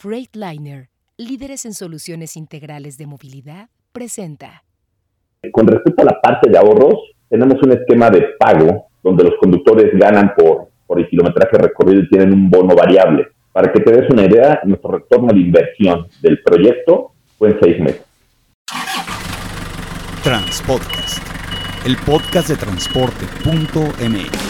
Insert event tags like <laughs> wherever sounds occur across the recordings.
Freightliner, líderes en soluciones integrales de movilidad, presenta. Con respecto a la parte de ahorros, tenemos un esquema de pago donde los conductores ganan por, por el kilometraje recorrido y tienen un bono variable. Para que te des una idea, nuestro retorno de inversión del proyecto fue en seis meses. Transpodcast, el podcast de transporte.mx.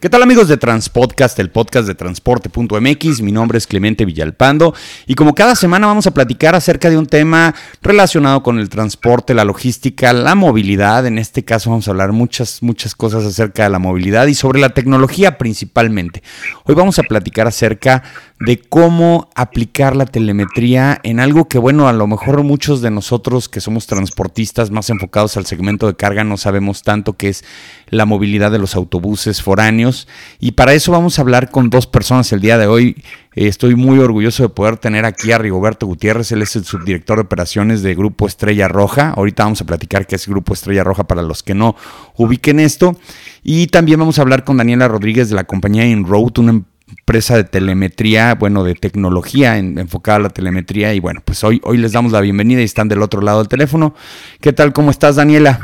¿Qué tal amigos de Transpodcast, el podcast de transporte.mx? Mi nombre es Clemente Villalpando y como cada semana vamos a platicar acerca de un tema relacionado con el transporte, la logística, la movilidad. En este caso vamos a hablar muchas, muchas cosas acerca de la movilidad y sobre la tecnología principalmente. Hoy vamos a platicar acerca de cómo aplicar la telemetría en algo que, bueno, a lo mejor muchos de nosotros que somos transportistas más enfocados al segmento de carga no sabemos tanto que es la movilidad de los autobuses foráneos. Y para eso vamos a hablar con dos personas el día de hoy. Eh, estoy muy orgulloso de poder tener aquí a Rigoberto Gutiérrez, él es el subdirector de operaciones de Grupo Estrella Roja. Ahorita vamos a platicar qué es Grupo Estrella Roja para los que no ubiquen esto. Y también vamos a hablar con Daniela Rodríguez de la compañía InRoad, una empresa de telemetría, bueno, de tecnología enfocada a la telemetría. Y bueno, pues hoy, hoy les damos la bienvenida y están del otro lado del teléfono. ¿Qué tal? ¿Cómo estás, Daniela?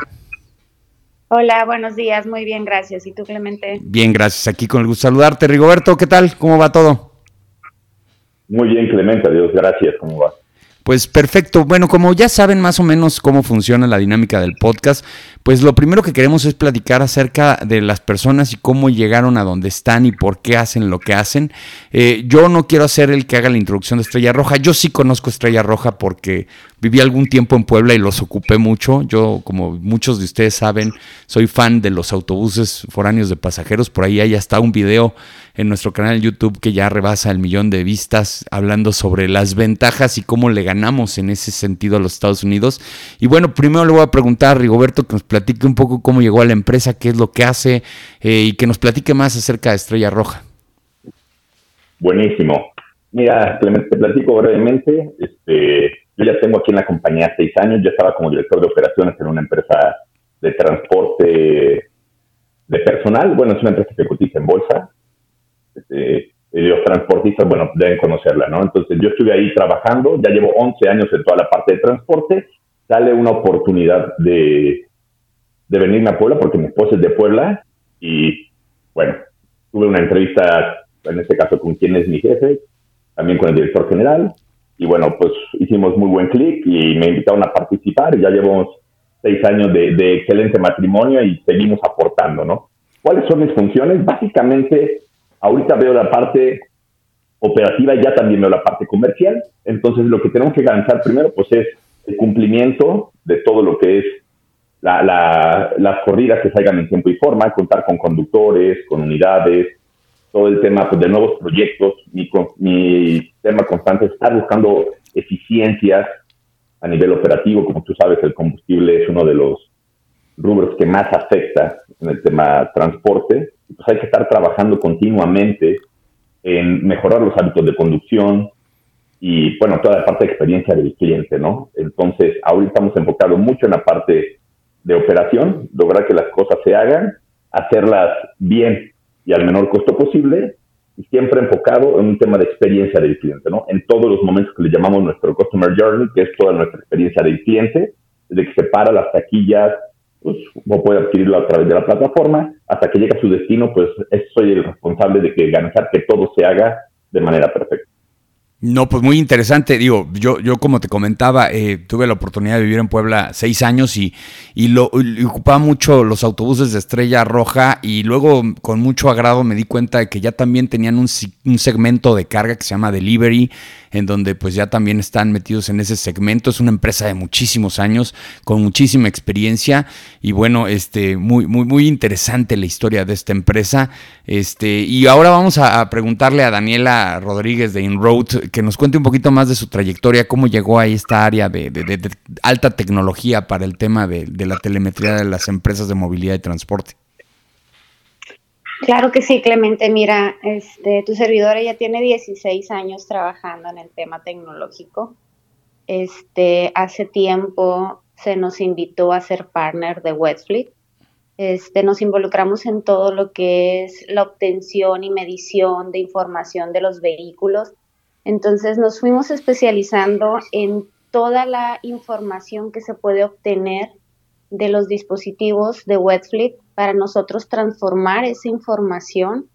Hola, buenos días, muy bien, gracias. ¿Y tú, Clemente? Bien, gracias. Aquí con el gusto de saludarte. Rigoberto, ¿qué tal? ¿Cómo va todo? Muy bien, Clemente, adiós, gracias. ¿Cómo va? Pues perfecto. Bueno, como ya saben más o menos cómo funciona la dinámica del podcast, pues lo primero que queremos es platicar acerca de las personas y cómo llegaron a donde están y por qué hacen lo que hacen. Eh, yo no quiero hacer el que haga la introducción de Estrella Roja. Yo sí conozco Estrella Roja porque viví algún tiempo en Puebla y los ocupé mucho. Yo, como muchos de ustedes saben, soy fan de los autobuses foráneos de pasajeros. Por ahí hay hasta un video en nuestro canal de YouTube que ya rebasa el millón de vistas hablando sobre las ventajas y cómo le ganamos en ese sentido a los Estados Unidos. Y bueno, primero le voy a preguntar a Rigoberto que nos platique un poco cómo llegó a la empresa, qué es lo que hace eh, y que nos platique más acerca de Estrella Roja. Buenísimo. Mira, te platico brevemente. Este, yo ya tengo aquí en la compañía seis años, yo estaba como director de operaciones en una empresa de transporte de personal. Bueno, es una empresa que cotiza en bolsa. Este, los transportistas, bueno, deben conocerla, ¿no? Entonces yo estuve ahí trabajando, ya llevo 11 años en toda la parte de transporte, sale una oportunidad de, de venirme a Puebla porque mi esposa es de Puebla y bueno, tuve una entrevista, en este caso con quien es mi jefe, también con el director general y bueno, pues hicimos muy buen clic y me invitaron a participar y ya llevo seis años de, excelente matrimonio y seguimos aportando, ¿no? ¿Cuáles son mis funciones? Básicamente Ahorita veo la parte operativa y ya también veo la parte comercial. Entonces, lo que tenemos que garantizar primero, pues es el cumplimiento de todo lo que es las corridas que salgan en tiempo y forma, contar con conductores, con unidades, todo el tema pues, de nuevos proyectos. Mi, mi tema constante es estar buscando eficiencias a nivel operativo. Como tú sabes, el combustible es uno de los rubros que más afecta en el tema transporte pues hay que estar trabajando continuamente en mejorar los hábitos de conducción y, bueno, toda la parte de experiencia del cliente, ¿no? Entonces, ahorita estamos enfocados mucho en la parte de operación, lograr que las cosas se hagan, hacerlas bien y al menor costo posible, y siempre enfocado en un tema de experiencia del cliente, ¿no? En todos los momentos que le llamamos nuestro Customer Journey, que es toda nuestra experiencia del cliente, de que se para las taquillas, pues no puede adquirirlo a través de la plataforma. Hasta que llegue a su destino, pues soy el responsable de que garantizar que todo se haga de manera perfecta. No, pues muy interesante. Digo, yo, yo como te comentaba, eh, tuve la oportunidad de vivir en Puebla seis años y, y lo ocupaba mucho los autobuses de Estrella Roja y luego con mucho agrado me di cuenta de que ya también tenían un, un segmento de carga que se llama Delivery en donde pues ya también están metidos en ese segmento. Es una empresa de muchísimos años, con muchísima experiencia y bueno, este, muy, muy, muy interesante la historia de esta empresa. Este, y ahora vamos a, preguntarle a Daniela Rodríguez de InRoad que nos cuente un poquito más de su trayectoria, cómo llegó a esta área de, alta tecnología para el tema de, de la telemetría de las empresas de movilidad y transporte. Claro que sí, Clemente. Mira, este, tu servidora ya tiene 16 años trabajando en el tema tecnológico. Este, hace tiempo se nos invitó a ser partner de Westfleet. Este, nos involucramos en todo lo que es la obtención y medición de información de los vehículos. Entonces nos fuimos especializando en toda la información que se puede obtener de los dispositivos de Wetfleet para nosotros transformar esa información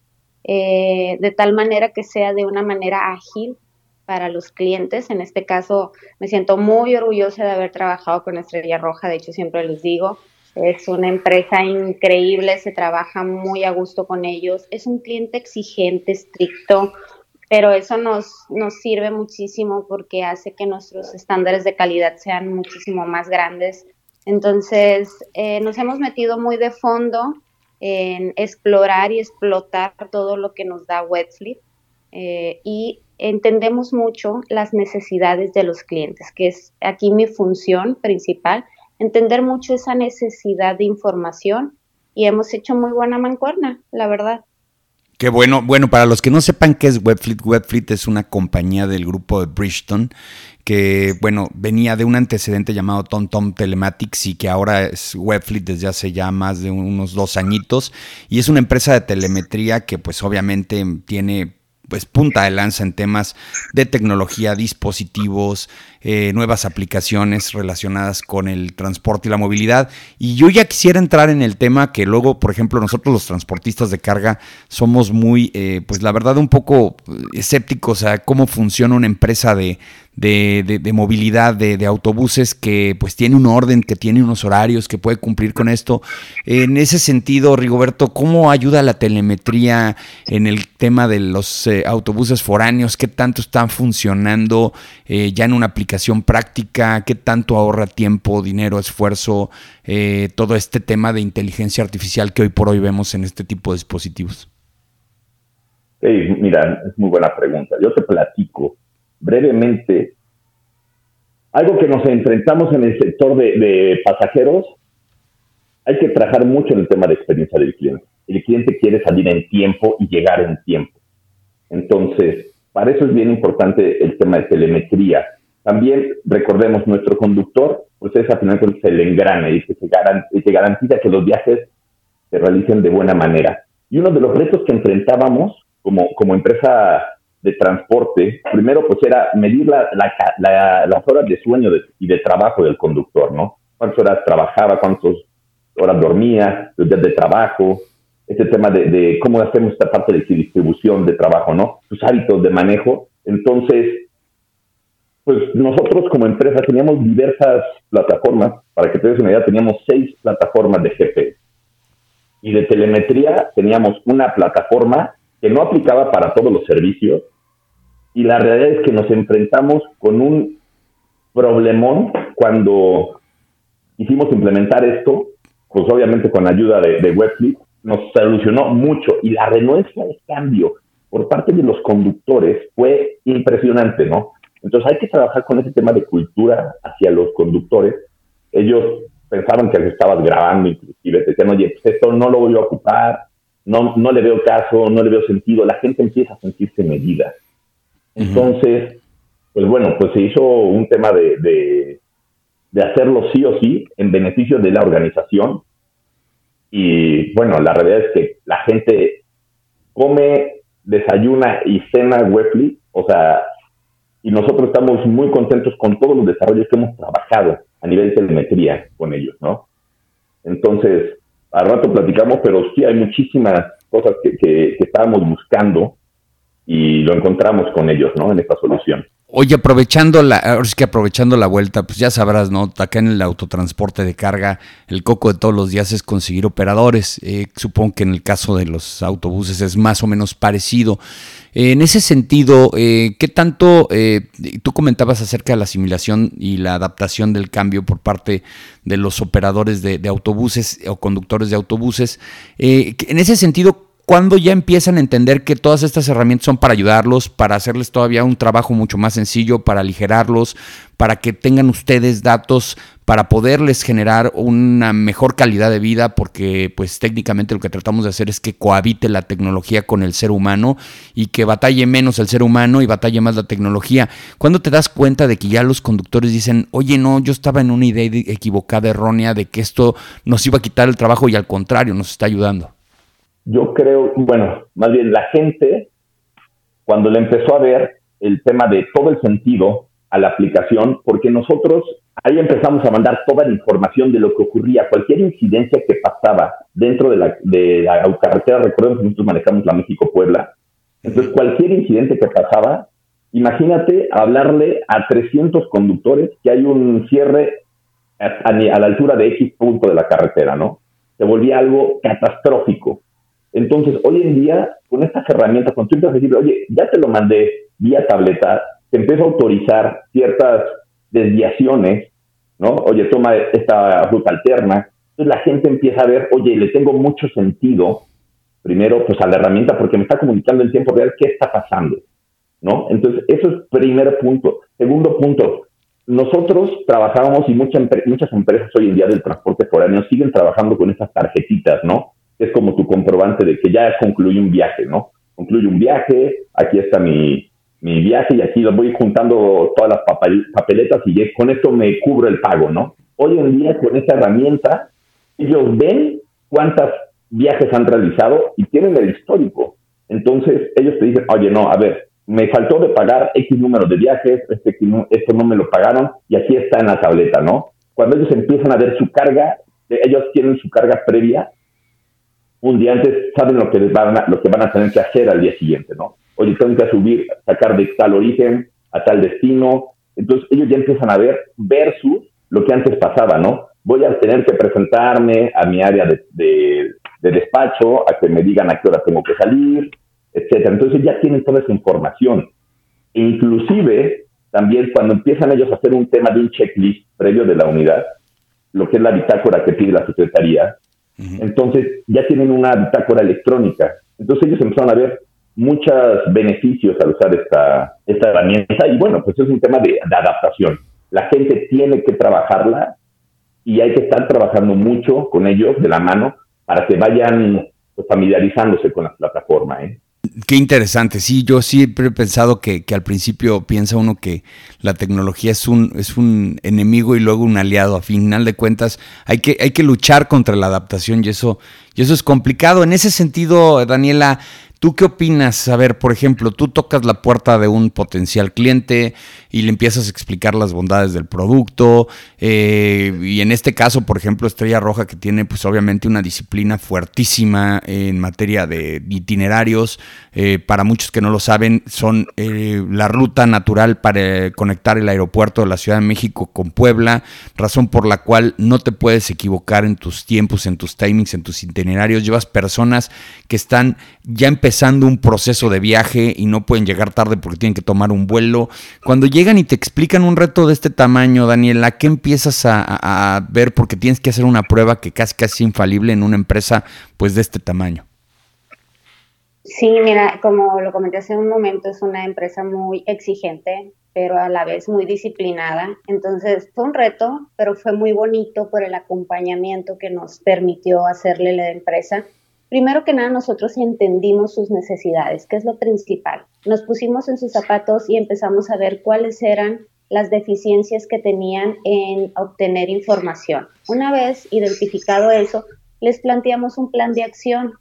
eh, de tal manera que sea de una manera ágil para los clientes. En este caso, me siento muy orgullosa de haber trabajado con Estrella Roja, de hecho siempre les digo, es una empresa increíble, se trabaja muy a gusto con ellos, es un cliente exigente, estricto, pero eso nos, nos sirve muchísimo porque hace que nuestros estándares de calidad sean muchísimo más grandes entonces, eh, nos hemos metido muy de fondo en explorar y explotar todo lo que nos da Wetfleet eh, y entendemos mucho las necesidades de los clientes, que es aquí mi función principal, entender mucho esa necesidad de información y hemos hecho muy buena mancuerna, la verdad. Qué bueno. Bueno, para los que no sepan qué es Webfleet, Webfleet es una compañía del grupo de Bridgestone que, bueno, venía de un antecedente llamado TomTom Telematics y que ahora es Webfleet desde hace ya más de unos dos añitos. Y es una empresa de telemetría que, pues, obviamente tiene pues punta de lanza en temas de tecnología, dispositivos, eh, nuevas aplicaciones relacionadas con el transporte y la movilidad. Y yo ya quisiera entrar en el tema que luego, por ejemplo, nosotros los transportistas de carga somos muy, eh, pues la verdad, un poco escépticos a cómo funciona una empresa de, de, movilidad de, autobuses que pues tiene un orden, que tiene unos horarios, que puede cumplir con esto. En ese sentido, Rigoberto, ¿cómo ayuda la telemetría en el tema de los eh, autobuses foráneos? ¿Qué tanto están funcionando eh, ya en una aplicación práctica? ¿Qué tanto ahorra tiempo, dinero, esfuerzo? Eh, todo este tema de inteligencia artificial que hoy por hoy vemos en este tipo de dispositivos. mira, es muy buena pregunta. Yo te platico brevemente, algo que nos enfrentamos en el sector de, pasajeros, hay que trabajar mucho en el tema de experiencia del cliente. El cliente quiere salir en tiempo y llegar en tiempo. Entonces, para eso es bien importante el tema de telemetría. También recordemos, nuestro conductor, pues es al final se le engrana y que, se garantiza que los viajes se realicen de buena manera. Y uno de los retos que enfrentábamos como empresa de transporte, primero pues era medir la, las horas de sueño y de trabajo del conductor, ¿no? Cuántas horas trabajaba, cuántas horas dormía, los días de trabajo, este tema de, cómo hacemos esta parte de distribución de trabajo, ¿no? Sus hábitos de manejo. Entonces, pues nosotros como empresa teníamos diversas plataformas, para que te des una idea, teníamos seis plataformas de GPS. Y de telemetría teníamos una plataforma que no aplicaba para todos los servicios y la realidad es que nos enfrentamos con un problemón cuando hicimos implementar esto, pues obviamente con ayuda de, de Webflip, nos solucionó mucho y la renuencia de cambio por parte de los conductores fue impresionante, ¿no? Entonces hay que trabajar con ese tema de cultura hacia los conductores. Ellos pensaban que les estabas grabando, inclusive, decían, oye, pues esto no lo voy a ocupar, no, no le veo caso, no le veo sentido, la gente empieza a sentirse medida. Entonces, pues bueno, pues se hizo un tema de, de, de, hacerlo sí o sí en beneficio de la organización. Y bueno, la realidad es que la gente come, desayuna y cena Webly, o sea, y nosotros estamos muy contentos con todos los desarrollos que hemos trabajado a nivel de telemetría con ellos, ¿no? Entonces, al rato platicamos, pero sí hay muchísimas cosas que, que, estábamos buscando y lo encontramos con ellos, ¿no? En esta solución. Oye, aprovechando la, ahora sí que aprovechando la vuelta, pues ya sabrás, ¿no? Acá en el autotransporte de carga, el coco de todos los días es conseguir operadores. Eh, supongo que en el caso de los autobuses es más o menos parecido. Eh, en ese sentido, eh, ¿qué tanto tú comentabas acerca de la asimilación y la adaptación del cambio por parte de los operadores de, de autobuses o conductores de autobuses? en ese sentido, ¿cuándo ya empiezan a entender que todas estas herramientas son para ayudarlos, para hacerles todavía un trabajo mucho más sencillo, para aligerarlos, para que tengan ustedes datos para poderles generar una mejor calidad de vida, porque pues técnicamente lo que tratamos de hacer es que cohabite la tecnología con el ser humano y que batalle menos el ser humano y batalle más la tecnología. ¿Cuándo te das cuenta de que ya los conductores dicen, oye, no, yo estaba en una idea equivocada, errónea, de que esto nos iba a quitar el trabajo y al contrario, nos está ayudando? Yo creo, bueno, más bien la gente, cuando le empezó a ver el tema de todo el sentido a la aplicación, porque nosotros Ahí empezamos a mandar toda la información de lo que ocurría, cualquier incidencia que pasaba dentro de la, de la carretera. Recordemos que nosotros manejamos la México-Puebla. Entonces, cualquier incidente que pasaba, imagínate hablarle a 300 conductores que hay un cierre a, la altura de X punto de la carretera, ¿no? Se volvía algo catastrófico. Entonces, hoy en día, con estas herramientas, con a decir, oye, ya te lo mandé vía tableta, te empiezo a autorizar ciertas desviaciones, ¿no? Oye, toma esta ruta alterna. Entonces la gente empieza a ver, oye, le tengo mucho sentido, primero, pues a la herramienta porque me está comunicando en tiempo real qué está pasando, ¿no? Entonces, eso es primer punto. Segundo punto, nosotros trabajábamos y muchas, muchas empresas hoy en día del transporte foráneo siguen trabajando con esas tarjetitas, ¿no? Es como tu comprobante de que ya concluye un viaje, ¿no? Concluye un viaje, aquí está mi, mi viaje y aquí lo voy juntando todas las papeletas y con esto me cubro el pago, ¿no? Hoy en día con esta herramienta ellos ven cuántos viajes han realizado y tienen el histórico. Entonces ellos te dicen, oye, no, a ver, me faltó de pagar X número de viajes, este, esto no me lo pagaron y aquí está en la tableta, ¿no? Cuando ellos empiezan a ver su carga, ellos tienen su carga previa, un día antes saben lo que, van lo que van a tener que hacer al día siguiente, ¿no? oye, tengo que subir, sacar de tal origen a tal destino. Entonces ellos ya empiezan a ver versus lo que antes pasaba, ¿no? Voy a tener que presentarme a mi área de, despacho, a que me digan a qué hora tengo que salir, etcétera. Entonces ya tienen toda esa información. Inclusive, también cuando empiezan ellos a hacer un tema de un checklist previo de la unidad, lo que es la bitácora que pide la Secretaría, entonces ya tienen una bitácora electrónica. Entonces ellos empezaron a ver muchos beneficios al usar esta, esta herramienta y bueno, pues es un tema de, adaptación. La gente tiene que trabajarla y hay que estar trabajando mucho con ellos de la mano para que vayan pues, familiarizándose con la plataforma. ¿eh? Qué interesante, sí, yo siempre he pensado que, que, al principio piensa uno que la tecnología es un, es un enemigo y luego un aliado. A final de cuentas, hay que, hay que luchar contra la adaptación y eso, y eso es complicado. En ese sentido, Daniela, ¿Tú qué opinas? A ver, por ejemplo, tú tocas la puerta de un potencial cliente y le empiezas a explicar las bondades del producto. Eh, y en este caso, por ejemplo, Estrella Roja, que tiene pues obviamente una disciplina fuertísima en materia de itinerarios. Eh, para muchos que no lo saben, son eh, la ruta natural para conectar el aeropuerto de la Ciudad de México con Puebla, razón por la cual no te puedes equivocar en tus tiempos, en tus timings, en tus itinerarios. Llevas personas que están ya empezando empezando un proceso de viaje y no pueden llegar tarde porque tienen que tomar un vuelo. Cuando llegan y te explican un reto de este tamaño, Daniela, ¿qué empiezas a, ver? Porque tienes que hacer una prueba que casi casi infalible en una empresa pues de este tamaño. Sí, mira, como lo comenté hace un momento, es una empresa muy exigente, pero a la vez muy disciplinada. Entonces fue un reto, pero fue muy bonito por el acompañamiento que nos permitió hacerle la empresa Primero que nada, nosotros entendimos sus necesidades, que es lo principal. Nos pusimos en sus zapatos y empezamos a ver cuáles eran las deficiencias que tenían en obtener información. Una vez identificado eso, les planteamos un plan de acción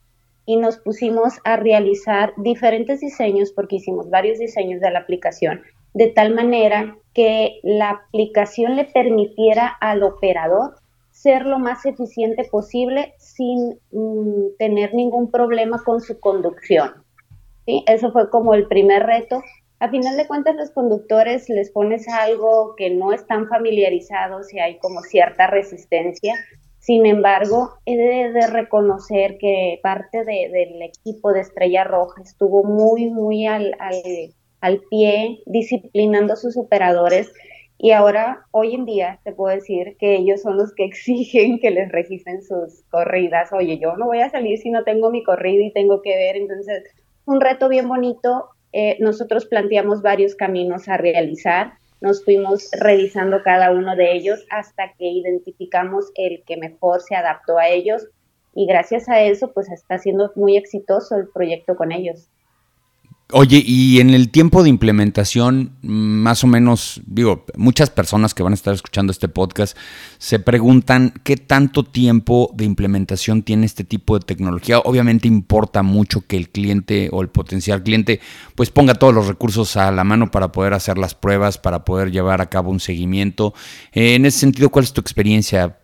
y nos pusimos a realizar diferentes diseños, porque hicimos varios diseños de la aplicación, de tal manera que la aplicación le permitiera al operador ser lo más eficiente posible sin mm, tener ningún problema con su conducción. ¿sí? Eso fue como el primer reto. A final de cuentas, los conductores les pones algo que no están familiarizados y hay como cierta resistencia. Sin embargo, he de, reconocer que parte del equipo de Estrella Roja estuvo muy, muy al, pie, disciplinando a sus operadores Y ahora, hoy en día, te puedo decir que ellos son los que <laughs> exigen que les registren sus corridas. Oye, yo no voy a salir si no tengo mi corrida y tengo que ver. Entonces, un reto bien bonito. Eh, nosotros planteamos varios caminos a realizar. Nos fuimos revisando cada uno de ellos hasta que identificamos el que mejor se adaptó a ellos. Y gracias a eso, pues está siendo muy exitoso el proyecto con ellos. Oye, y en el tiempo de implementación, más o menos, digo, muchas personas que van a estar escuchando este podcast se preguntan qué tanto tiempo de implementación tiene este tipo de tecnología. Obviamente importa mucho que el cliente o el potencial cliente pues ponga todos los recursos a la mano para poder hacer las pruebas, para poder llevar a cabo un seguimiento. Eh, en ese sentido, ¿cuál es tu experiencia?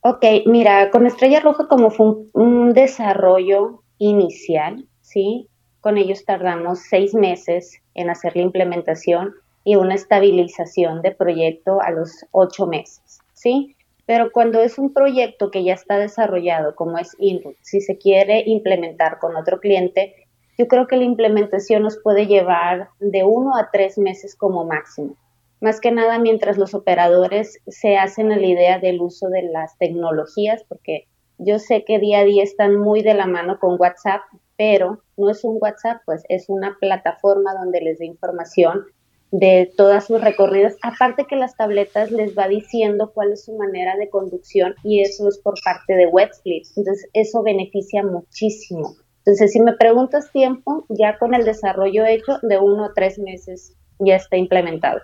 Ok, mira, con Estrella Roja como fue un desarrollo inicial, ¿sí? Con ellos tardamos seis meses en hacer la implementación y una estabilización de proyecto a los ocho meses, ¿sí? Pero cuando es un proyecto que ya está desarrollado, como es Input, si se quiere implementar con otro cliente, yo creo que la implementación nos puede llevar de uno a tres meses como máximo. Más que nada mientras los operadores se hacen a la idea del uso de las tecnologías, porque yo sé que día a día están muy de la mano con WhatsApp, pero no es un WhatsApp, pues es una plataforma donde les da información de todas sus recorridas. Aparte que las tabletas les va diciendo cuál es su manera de conducción y eso es por parte de Webflip. Entonces eso beneficia muchísimo. Entonces si me preguntas tiempo, ya con el desarrollo hecho de uno a tres meses ya está implementado.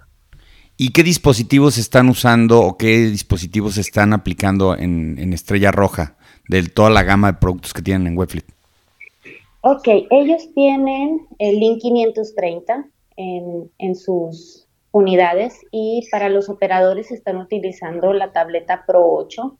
¿Y qué dispositivos están usando o qué dispositivos están aplicando en, en Estrella Roja de toda la gama de productos que tienen en Webflip? Ok, ellos tienen el Link 530 en, en sus unidades y para los operadores están utilizando la tableta Pro 8,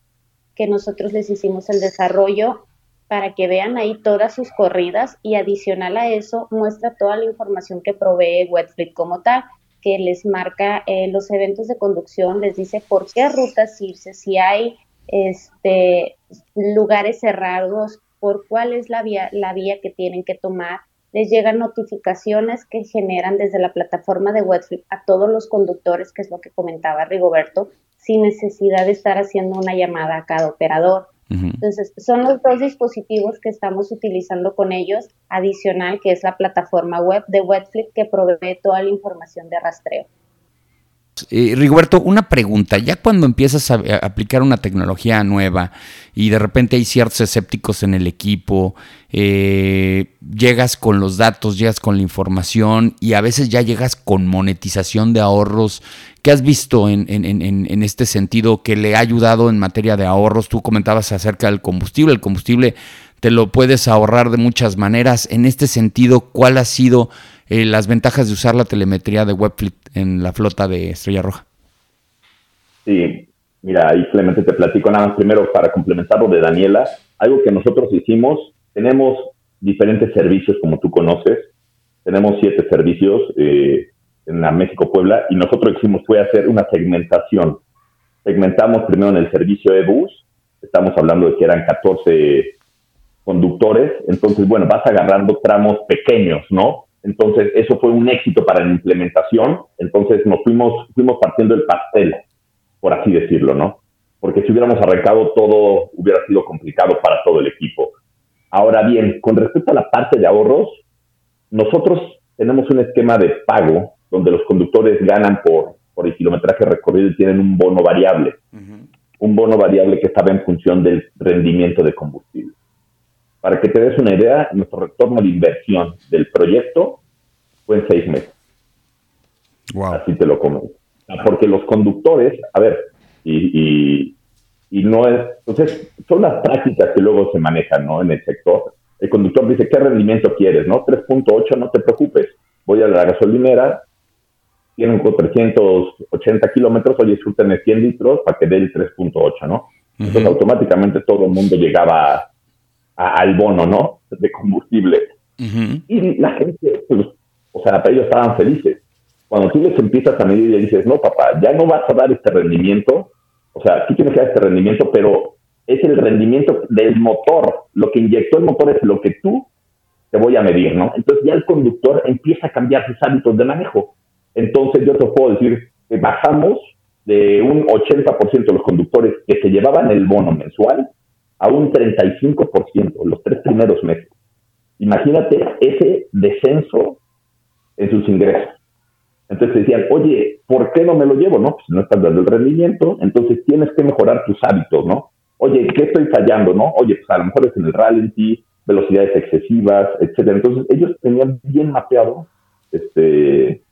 que nosotros les hicimos el desarrollo para que vean ahí todas sus corridas y adicional a eso muestra toda la información que provee Webflip como tal, que les marca eh, los eventos de conducción, les dice por qué rutas irse, si hay este, lugares cerrados, por cuál es la vía, la vía que tienen que tomar. Les llegan notificaciones que generan desde la plataforma de Webflip a todos los conductores, que es lo que comentaba Rigoberto, sin necesidad de estar haciendo una llamada a cada operador. Entonces, son los dos dispositivos que estamos utilizando con ellos, adicional que es la plataforma web de Webflip que provee toda la información de rastreo. Eh, una pregunta. Ya cuando empiezas a, aplicar una tecnología nueva y de repente hay ciertos escépticos en el equipo, eh, llegas con los datos, llegas con la información y a veces ya llegas con monetización de ahorros. ¿Qué has visto en, en este sentido que le ha ayudado en materia de ahorros? Tú comentabas acerca del combustible. El combustible te lo puedes ahorrar de muchas maneras. En este sentido, ¿cuál ha sido eh, las ventajas de usar la telemetría de Webflip en la flota de Estrella Roja. Sí, mira, ahí Clemente te platico nada más primero para complementar lo de Daniela. Algo que nosotros hicimos, tenemos diferentes servicios como tú conoces, tenemos siete servicios eh, en la México Puebla y nosotros hicimos fue hacer una segmentación. Segmentamos primero en el servicio de bus, estamos hablando de que eran 14 conductores, entonces bueno, vas agarrando tramos pequeños, ¿no? Entonces, eso fue un éxito para la implementación. Entonces, nos fuimos, fuimos partiendo el pastel, por así decirlo, ¿no? Porque si hubiéramos arrancado todo, hubiera sido complicado para todo el equipo. Ahora bien, con respecto a la parte de ahorros, nosotros tenemos un esquema de pago donde los conductores ganan por, por el kilometraje recorrido y tienen un bono variable. Un bono variable que estaba en función del rendimiento de combustible. Para que te des una idea, nuestro retorno de inversión del proyecto fue en seis meses. Así te lo comento. Porque los conductores, a ver, y, y, no es, entonces, son las prácticas que luego se manejan, ¿no? En el sector. El conductor dice, ¿qué rendimiento quieres, no? 3.8, no te preocupes. Voy a la gasolinera, tienen 380 kilómetros, oye, súrtenme 100 litros para que dé el 3.8, ¿no? Entonces, automáticamente todo el mundo llegaba al bono, ¿no? De combustible. Y la gente, pues, o sea, para ellos estaban felices. Cuando tú les empiezas a medir y le dices, no, papá, ya no vas a dar este rendimiento, o sea, tú tienes que dar este rendimiento, pero es el rendimiento del motor. Lo que inyectó el motor es lo que tú te voy a medir, ¿no? Entonces ya el conductor empieza a cambiar sus hábitos de manejo. Entonces yo te puedo decir que bajamos de un 80% de los conductores que se llevaban el bono mensual a un 35% los tres primeros meses. Imagínate ese descenso en sus ingresos. Entonces decían, oye, ¿por qué no me lo llevo? No, pues no estás dando el rendimiento, entonces tienes que mejorar tus hábitos, ¿no? Oye, ¿qué estoy fallando, no? Oye, pues a lo mejor es en el ralentí, velocidades excesivas, etcétera. Entonces ellos tenían bien mapeado este,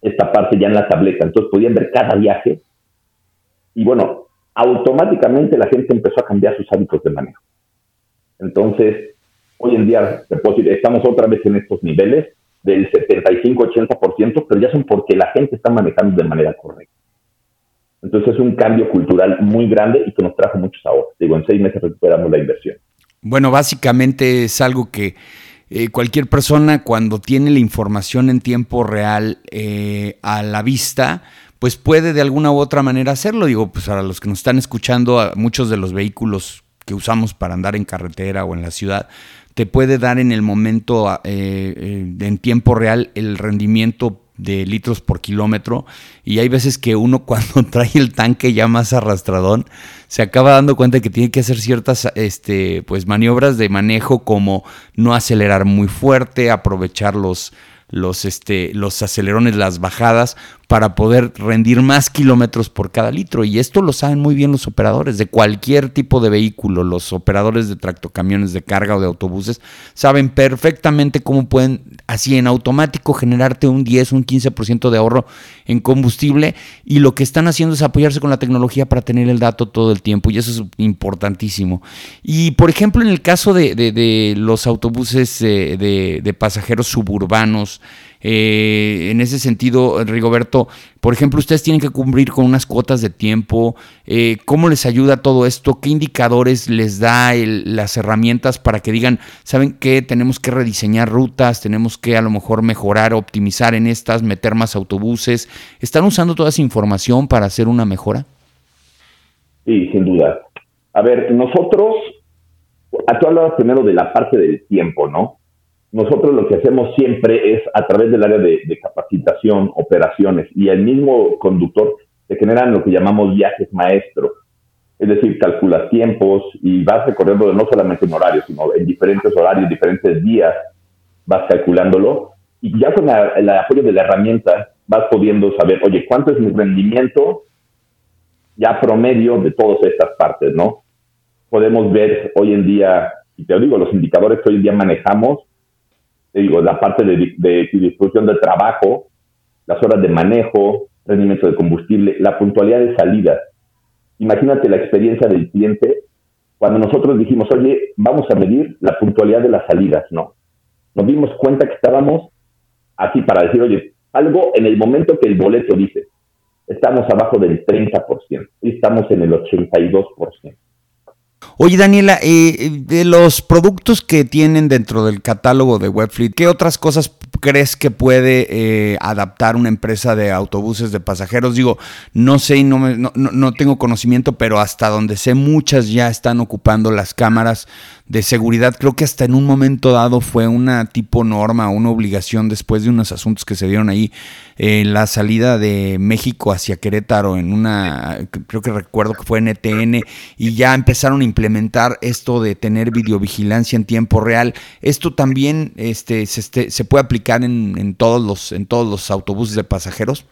esta parte ya en la tableta, entonces podían ver cada viaje y bueno, automáticamente la gente empezó a cambiar sus hábitos de manejo. Entonces, hoy en día, estamos otra vez en estos niveles del 75-80%, pero ya son porque la gente está manejando de manera correcta. Entonces es un cambio cultural muy grande y que nos trajo muchos ahorros. Digo, en seis meses recuperamos la inversión. Bueno, básicamente es algo que eh, cualquier persona cuando tiene la información en tiempo real eh, a la vista, pues puede de alguna u otra manera hacerlo. Digo, pues para los que nos están escuchando, muchos de los vehículos que usamos para andar en carretera o en la ciudad, te puede dar en el momento, eh, eh, en tiempo real, el rendimiento de litros por kilómetro y hay veces que uno <laughs> cuando trae el tanque ya más arrastradón se acaba dando cuenta que tiene que hacer ciertas este, pues maniobras de manejo como no acelerar muy fuerte, aprovechar los, los, este, los acelerones, las bajadas, para poder rendir más kilómetros por cada litro. Y esto lo saben muy bien los operadores de cualquier tipo de vehículo. Los operadores de tractocamiones de carga o de autobuses saben perfectamente cómo pueden, así en automático, generarte un 10, un 15% de ahorro en combustible. Y lo que están haciendo es apoyarse con la tecnología para tener el dato todo el tiempo. Y eso es importantísimo. Y por ejemplo, en el caso de, los autobuses eh, de, de pasajeros suburbanos, eh, en ese sentido, Rigoberto, por ejemplo, ustedes tienen que cumplir con unas cuotas de tiempo. Eh, ¿Cómo les ayuda todo esto? ¿Qué indicadores les da las herramientas para que digan, saben que tenemos que rediseñar rutas, tenemos que a lo mejor mejorar, optimizar en estas, meter más autobuses? ¿Están usando toda esa información para hacer una mejora? Sí, sin duda. A ver, nosotros, tú hablabas primero de la parte del tiempo, ¿no? Nosotros lo que hacemos siempre es a través del área de, capacitación, operaciones y el mismo conductor se generan lo que llamamos viajes maestros. Es decir, calculas tiempos y vas recorriendo no solamente en horarios, sino en diferentes horarios, diferentes días, vas calculándolo y ya con el apoyo de la herramienta vas pudiendo saber, oye, ¿cuánto es mi rendimiento ya promedio de todas estas partes, no? Podemos ver hoy en día, y te digo, los indicadores que hoy en día manejamos digo, la parte de, distribución de trabajo, las horas de manejo, rendimiento de combustible, la puntualidad de salida. Imagínate la experiencia del cliente cuando nosotros dijimos, oye, vamos a medir la puntualidad de las salidas, ¿no? Nos dimos cuenta que estábamos así para decir, oye, algo en el momento que el boleto dice, estamos abajo del 30% y estamos en el 82%. Oye, Daniela, eh, de los productos que tienen dentro del catálogo de Webfleet, ¿qué otras cosas crees que puede eh, adaptar una empresa de autobuses de pasajeros? Digo, no sé y no, no, tengo conocimiento, pero hasta donde sé, muchas ya están ocupando las cámaras de seguridad. Creo que hasta en un momento dado fue una tipo norma, una obligación después de unos asuntos que se dieron ahí en la salida de México hacia Querétaro en una, creo que recuerdo que fue en ETN, y ya empezaron a implementar esto de tener videovigilancia en tiempo real. Esto también este, se, este, se puede aplicar en, en, todos los, en todos los autobuses de pasajeros.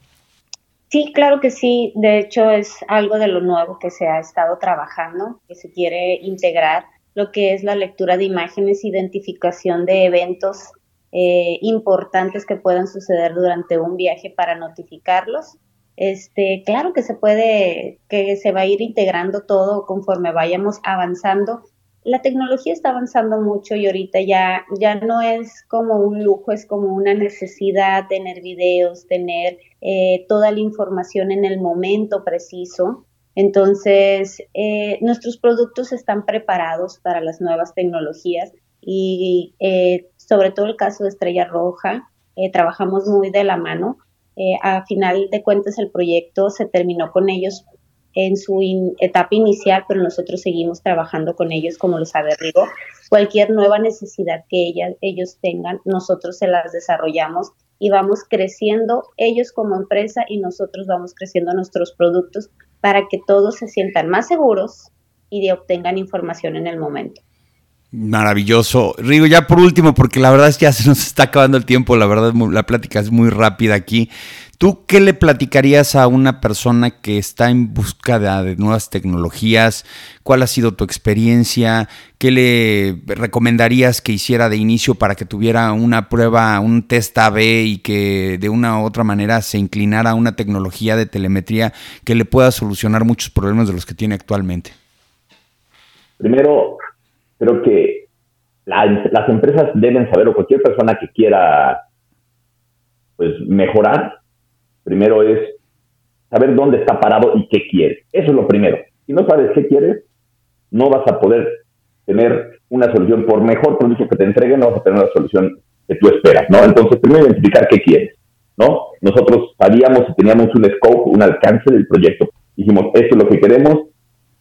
Sí, claro que sí. De hecho, es algo de lo nuevo que se ha estado trabajando, que se quiere integrar lo que es la lectura de imágenes, identificación de eventos eh, importantes que puedan suceder durante un viaje para notificarlos. Este, claro que se puede, que se va a ir integrando todo conforme vayamos avanzando. La tecnología está avanzando mucho y ahorita ya, ya no es como un lujo, es como una necesidad tener videos, tener eh, toda la información en el momento preciso. Entonces, eh, nuestros productos están preparados para las nuevas tecnologías y eh, sobre todo el caso de Estrella Roja, eh, trabajamos muy de la mano. a final de cuentas, el proyecto se terminó con ellos en su etapa inicial, pero nosotros seguimos trabajando con ellos, como lo sabe Rigo. Cualquier nueva necesidad que ellos tengan, nosotros se las desarrollamos y vamos creciendo ellos como empresa y nosotros vamos creciendo nuestros productos para que todos se sientan más seguros y de obtengan información en el momento. Maravilloso. Rigo, ya por último, porque la verdad es que ya se nos está acabando el tiempo, la verdad la plática es muy rápida aquí. ¿Tú qué le platicarías a una persona que está en busca de, nuevas tecnologías? ¿Cuál ha sido tu experiencia? ¿Qué le recomendarías que hiciera de inicio para que tuviera una prueba, un test AB y que de una u otra manera se inclinara a una tecnología de telemetría que le pueda solucionar muchos problemas de los que tiene actualmente? Primero, creo que las empresas deben saber, o cualquier persona que quiera pues mejorar, primero es saber dónde está parado y qué quiere. Eso es lo primero. Si no sabes qué quieres, no vas a poder tener una solución, por mejor producto que te entreguen, no vas a tener la solución que tú esperas, ¿no? Entonces, primero identificar qué quieres, ¿no? Nosotros sabíamos y teníamos un scope, un alcance del proyecto. Dijimos, esto es lo que queremos.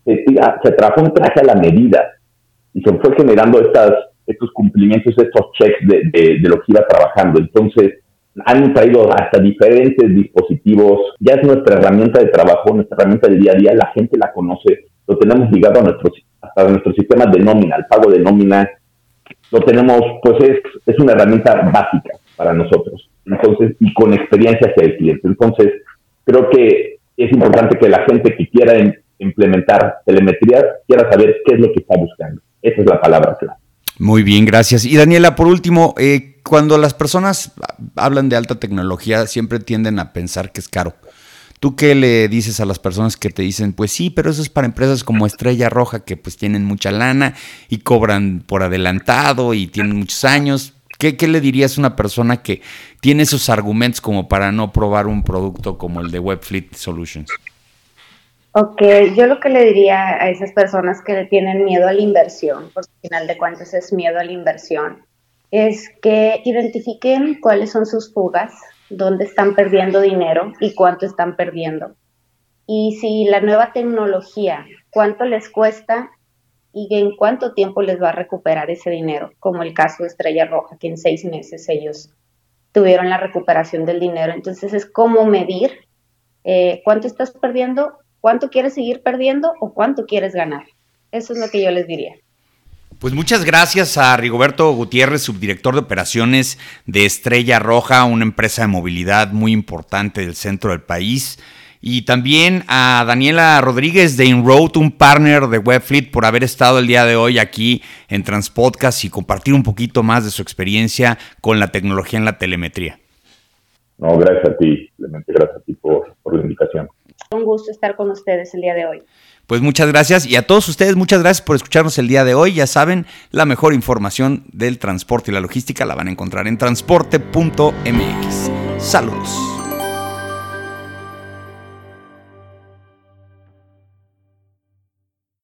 Se, se trabajó un traje a la medida y se fue generando estas, estos cumplimientos, estos checks de, de, lo que iba trabajando. Entonces, han traído hasta diferentes dispositivos, ya es nuestra herramienta de trabajo, nuestra herramienta del día a día, la gente la conoce, lo tenemos ligado a nuestros, hasta a nuestros sistemas de nómina, el pago de nómina, lo tenemos, pues es, es una herramienta básica para nosotros, entonces, y con experiencia hacia el cliente. Entonces, creo que es importante que la gente que quiera implementar telemetría quiera saber qué es lo que está buscando. Esa es la palabra clave. Muy bien, gracias. Y Daniela, por último, eh, cuando las personas hablan de alta tecnología, siempre tienden a pensar que es caro. ¿Tú qué le dices a las personas que te dicen, pues sí, pero eso es para empresas como Estrella Roja, que pues tienen mucha lana y cobran por adelantado y tienen muchos años? ¿Qué, qué le dirías a una persona que tiene esos argumentos como para no probar un producto como el de Webfleet Solutions? Ok, yo lo que le diría a esas personas que le tienen miedo a la inversión, porque al final de cuentas es miedo a la inversión, es que identifiquen cuáles son sus fugas, dónde están perdiendo dinero y cuánto están perdiendo. Y si la nueva tecnología, cuánto les cuesta y en cuánto tiempo les va a recuperar ese dinero, como el caso de Estrella Roja, que en seis meses ellos tuvieron la recuperación del dinero. Entonces es cómo medir eh, cuánto estás perdiendo ¿Cuánto quieres seguir perdiendo o cuánto quieres ganar? Eso es lo que yo les diría. Pues muchas gracias a Rigoberto Gutiérrez, subdirector de operaciones de Estrella Roja, una empresa de movilidad muy importante del centro del país. Y también a Daniela Rodríguez de InRoad, un partner de Webfleet, por haber estado el día de hoy aquí en Transpodcast y compartir un poquito más de su experiencia con la tecnología en la telemetría. No, gracias a ti, Clemente, gracias a ti por, por la invitación. Un gusto estar con ustedes el día de hoy. Pues muchas gracias y a todos ustedes muchas gracias por escucharnos el día de hoy. Ya saben, la mejor información del transporte y la logística la van a encontrar en transporte.mx. Saludos.